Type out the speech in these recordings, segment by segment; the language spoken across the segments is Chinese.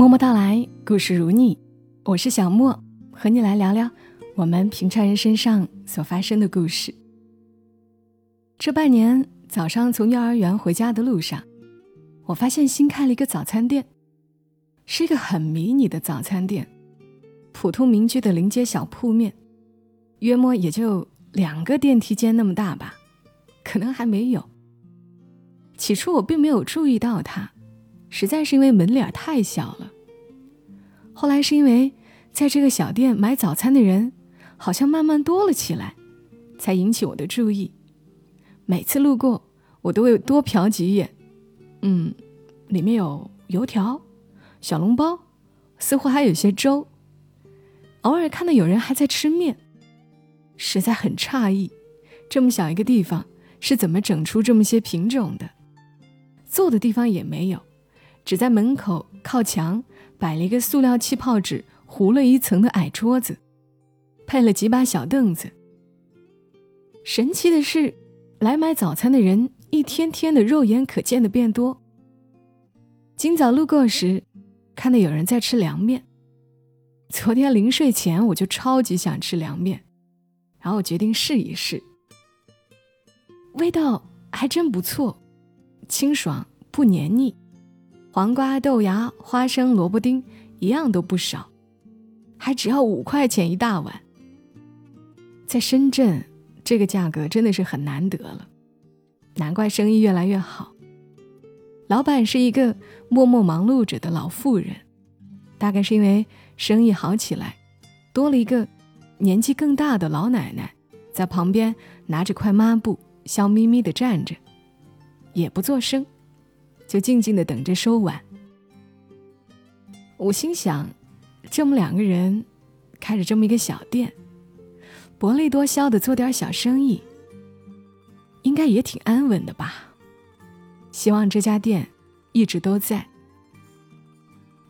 默默到来，故事如你，我是小莫，和你来聊聊我们平常人身上所发生的故事。这半年早上从幼儿园回家的路上，我发现新开了一个早餐店，是一个很迷你的早餐店，普通民居的临街小铺面，约莫也就两个电梯间那么大吧，可能还没有。起初我并没有注意到它。实在是因为门脸太小了。后来是因为在这个小店买早餐的人好像慢慢多了起来，才引起我的注意。每次路过，我都会多瞟几眼。嗯，里面有油条、小笼包，似乎还有些粥。偶尔看到有人还在吃面，实在很诧异，这么小一个地方是怎么整出这么些品种的？坐的地方也没有。只在门口靠墙摆了一个塑料气泡纸糊了一层的矮桌子，配了几把小凳子。神奇的是，来买早餐的人一天天的肉眼可见的变多。今早路过时，看到有人在吃凉面。昨天临睡前我就超级想吃凉面，然后我决定试一试，味道还真不错，清爽不黏腻。黄瓜、豆芽、花生、萝卜丁一样都不少，还只要五块钱一大碗。在深圳，这个价格真的是很难得了，难怪生意越来越好。老板是一个默默忙碌着的老妇人，大概是因为生意好起来，多了一个年纪更大的老奶奶在旁边拿着块抹布，笑眯眯地站着，也不做声。就静静的等着收碗。我心想，这么两个人，开着这么一个小店，薄利多销的做点小生意，应该也挺安稳的吧？希望这家店一直都在。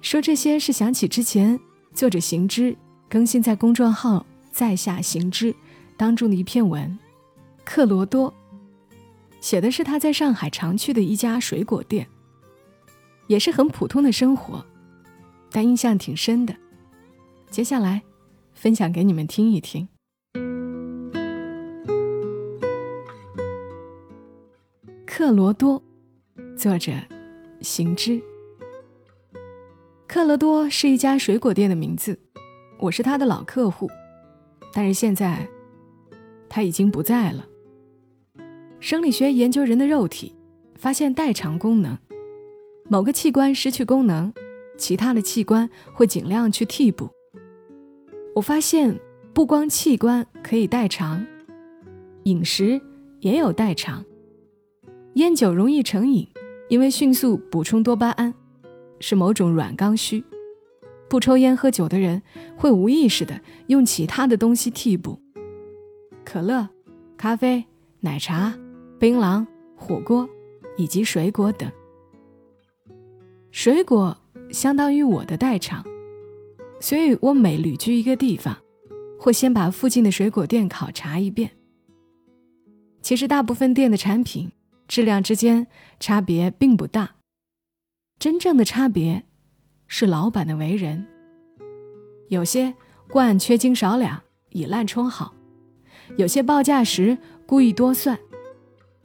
说这些是想起之前作者行之更新在公众号“在下行之”当中的一篇文，克罗多。写的是他在上海常去的一家水果店，也是很普通的生活，但印象挺深的。接下来，分享给你们听一听。克罗多，作者行之。克罗多是一家水果店的名字，我是他的老客户，但是现在他已经不在了。生理学研究人的肉体，发现代偿功能，某个器官失去功能，其他的器官会尽量去替补。我发现不光器官可以代偿，饮食也有代偿。烟酒容易成瘾，因为迅速补充多巴胺，是某种软刚需。不抽烟喝酒的人会无意识的用其他的东西替补，可乐、咖啡、奶茶。槟榔、火锅以及水果等，水果相当于我的代偿，所以我每旅居一个地方，会先把附近的水果店考察一遍。其实大部分店的产品质量之间差别并不大，真正的差别是老板的为人。有些惯缺斤少两，以烂充好；有些报价时故意多算。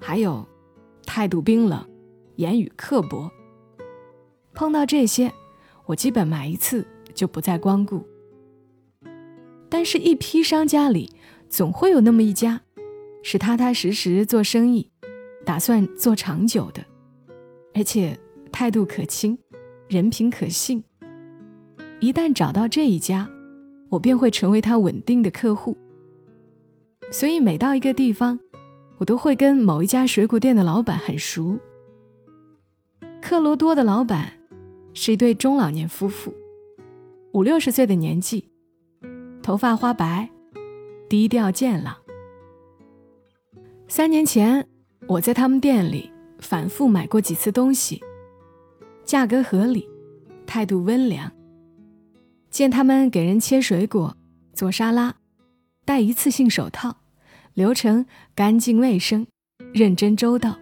还有，态度冰冷，言语刻薄。碰到这些，我基本买一次就不再光顾。但是，一批商家里总会有那么一家，是踏踏实实做生意，打算做长久的，而且态度可亲，人品可信。一旦找到这一家，我便会成为他稳定的客户。所以，每到一个地方。我都会跟某一家水果店的老板很熟。克罗多的老板是一对中老年夫妇，五六十岁的年纪，头发花白，低调健朗。三年前，我在他们店里反复买过几次东西，价格合理，态度温良。见他们给人切水果、做沙拉，戴一次性手套。流程干净卫生，认真周到。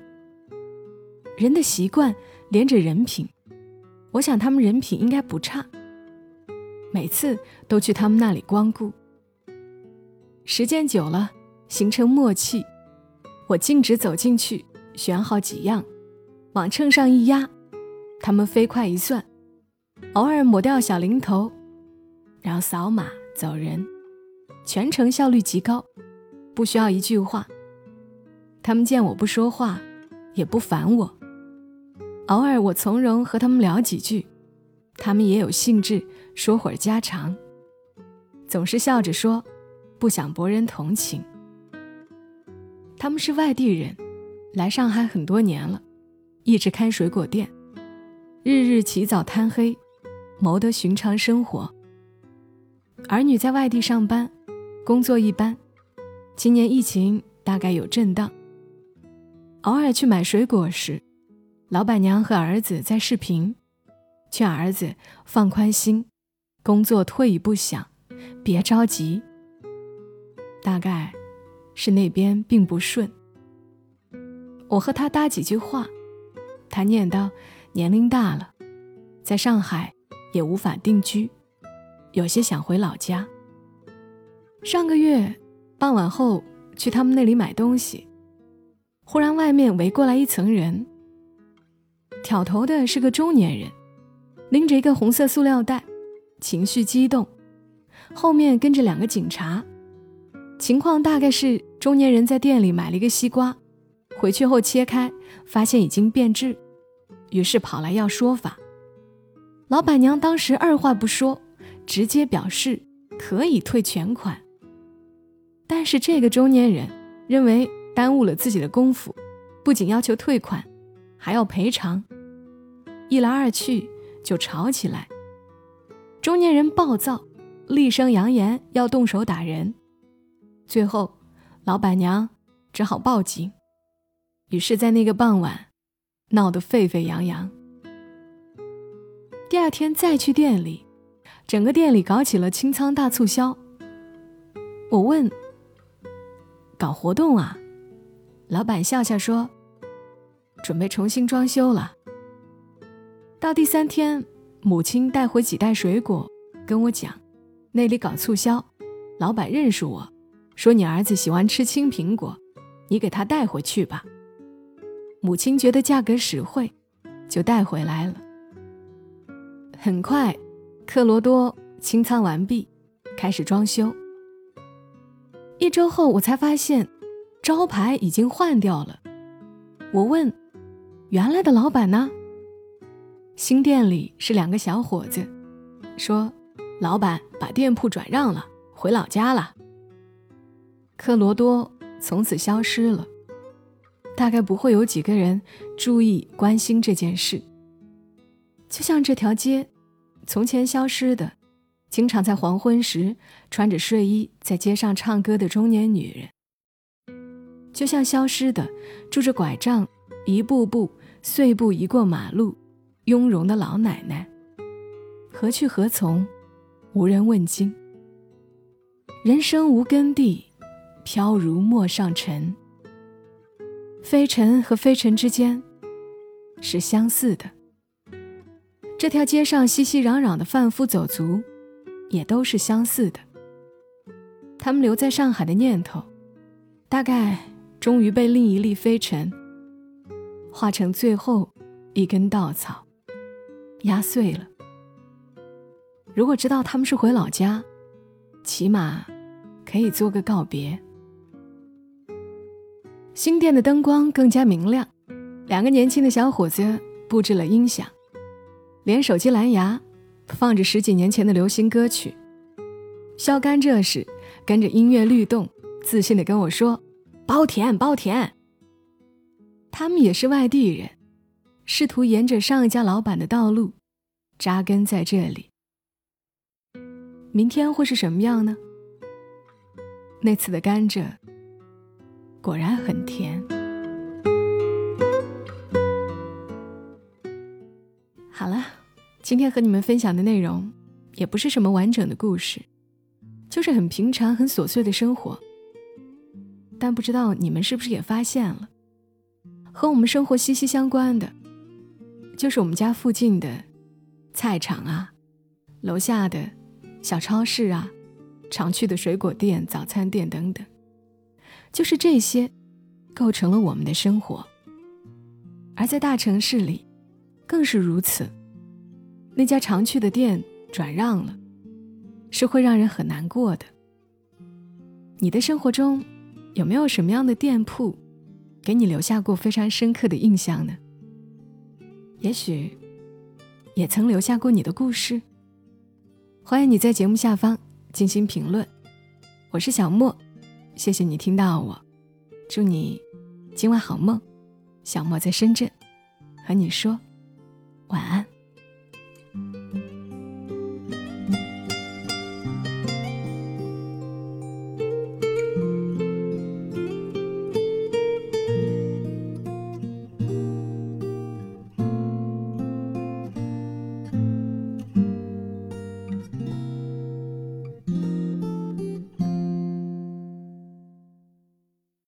人的习惯连着人品，我想他们人品应该不差，每次都去他们那里光顾。时间久了，形成默契，我径直走进去，选好几样，往秤上一压，他们飞快一算，偶尔抹掉小零头，然后扫码走人，全程效率极高，不需要一句话。他们见我不说话，也不烦我。偶尔我从容和他们聊几句，他们也有兴致说会儿家常，总是笑着说，不想博人同情。他们是外地人，来上海很多年了，一直开水果店，日日起早贪黑，谋得寻常生活。儿女在外地上班，工作一般，今年疫情大概有震荡。偶尔去买水果时，老板娘和儿子在视频，劝儿子放宽心，工作退一步想，别着急。大概，是那边并不顺。我和他搭几句话，他念叨年龄大了，在上海也无法定居，有些想回老家。上个月傍晚后去他们那里买东西。忽然，外面围过来一层人。挑头的是个中年人，拎着一个红色塑料袋，情绪激动。后面跟着两个警察。情况大概是中年人在店里买了一个西瓜，回去后切开，发现已经变质，于是跑来要说法。老板娘当时二话不说，直接表示可以退全款。但是这个中年人认为。耽误了自己的功夫，不仅要求退款，还要赔偿。一来二去就吵起来。中年人暴躁，厉声扬言要动手打人。最后，老板娘只好报警。于是，在那个傍晚，闹得沸沸扬扬。第二天再去店里，整个店里搞起了清仓大促销。我问：“搞活动啊？”老板笑笑说：“准备重新装修了。”到第三天，母亲带回几袋水果，跟我讲：“那里搞促销，老板认识我，说你儿子喜欢吃青苹果，你给他带回去吧。”母亲觉得价格实惠，就带回来了。很快，克罗多清仓完毕，开始装修。一周后，我才发现。招牌已经换掉了，我问：“原来的老板呢？”新店里是两个小伙子，说：“老板把店铺转让了，回老家了。”克罗多从此消失了，大概不会有几个人注意关心这件事。就像这条街，从前消失的，经常在黄昏时穿着睡衣在街上唱歌的中年女人。就像消失的，拄着拐杖，一步步碎步移过马路，雍容的老奶奶，何去何从，无人问津。人生无根蒂，飘如陌上尘。飞尘和飞尘之间，是相似的。这条街上熙熙攘攘的贩夫走卒，也都是相似的。他们留在上海的念头，大概。终于被另一粒飞尘化成最后一根稻草，压碎了。如果知道他们是回老家，起码可以做个告别。新店的灯光更加明亮，两个年轻的小伙子布置了音响，连手机蓝牙放着十几年前的流行歌曲。肖甘这时跟着音乐律动，自信地跟我说。包甜，包甜。他们也是外地人，试图沿着上一家老板的道路扎根在这里。明天会是什么样呢？那次的甘蔗果然很甜。今天和你们分享的内容也不是什么完整的故事，就是很平常、很琐碎的生活。但不知道你们是不是也发现了，和我们生活息息相关的，就是我们家附近的菜场啊，楼下的小超市啊，常去的水果店、早餐店等等，就是这些，构成了我们的生活。而在大城市里，更是如此。那家常去的店转让了，是会让人很难过的。你的生活中有没有什么样的店铺，给你留下过非常深刻的印象呢？也许，也曾留下过你的故事。欢迎你在节目下方进行评论。我是小莫，谢谢你听到我，祝你今晚好梦。小莫在深圳，和你说晚安。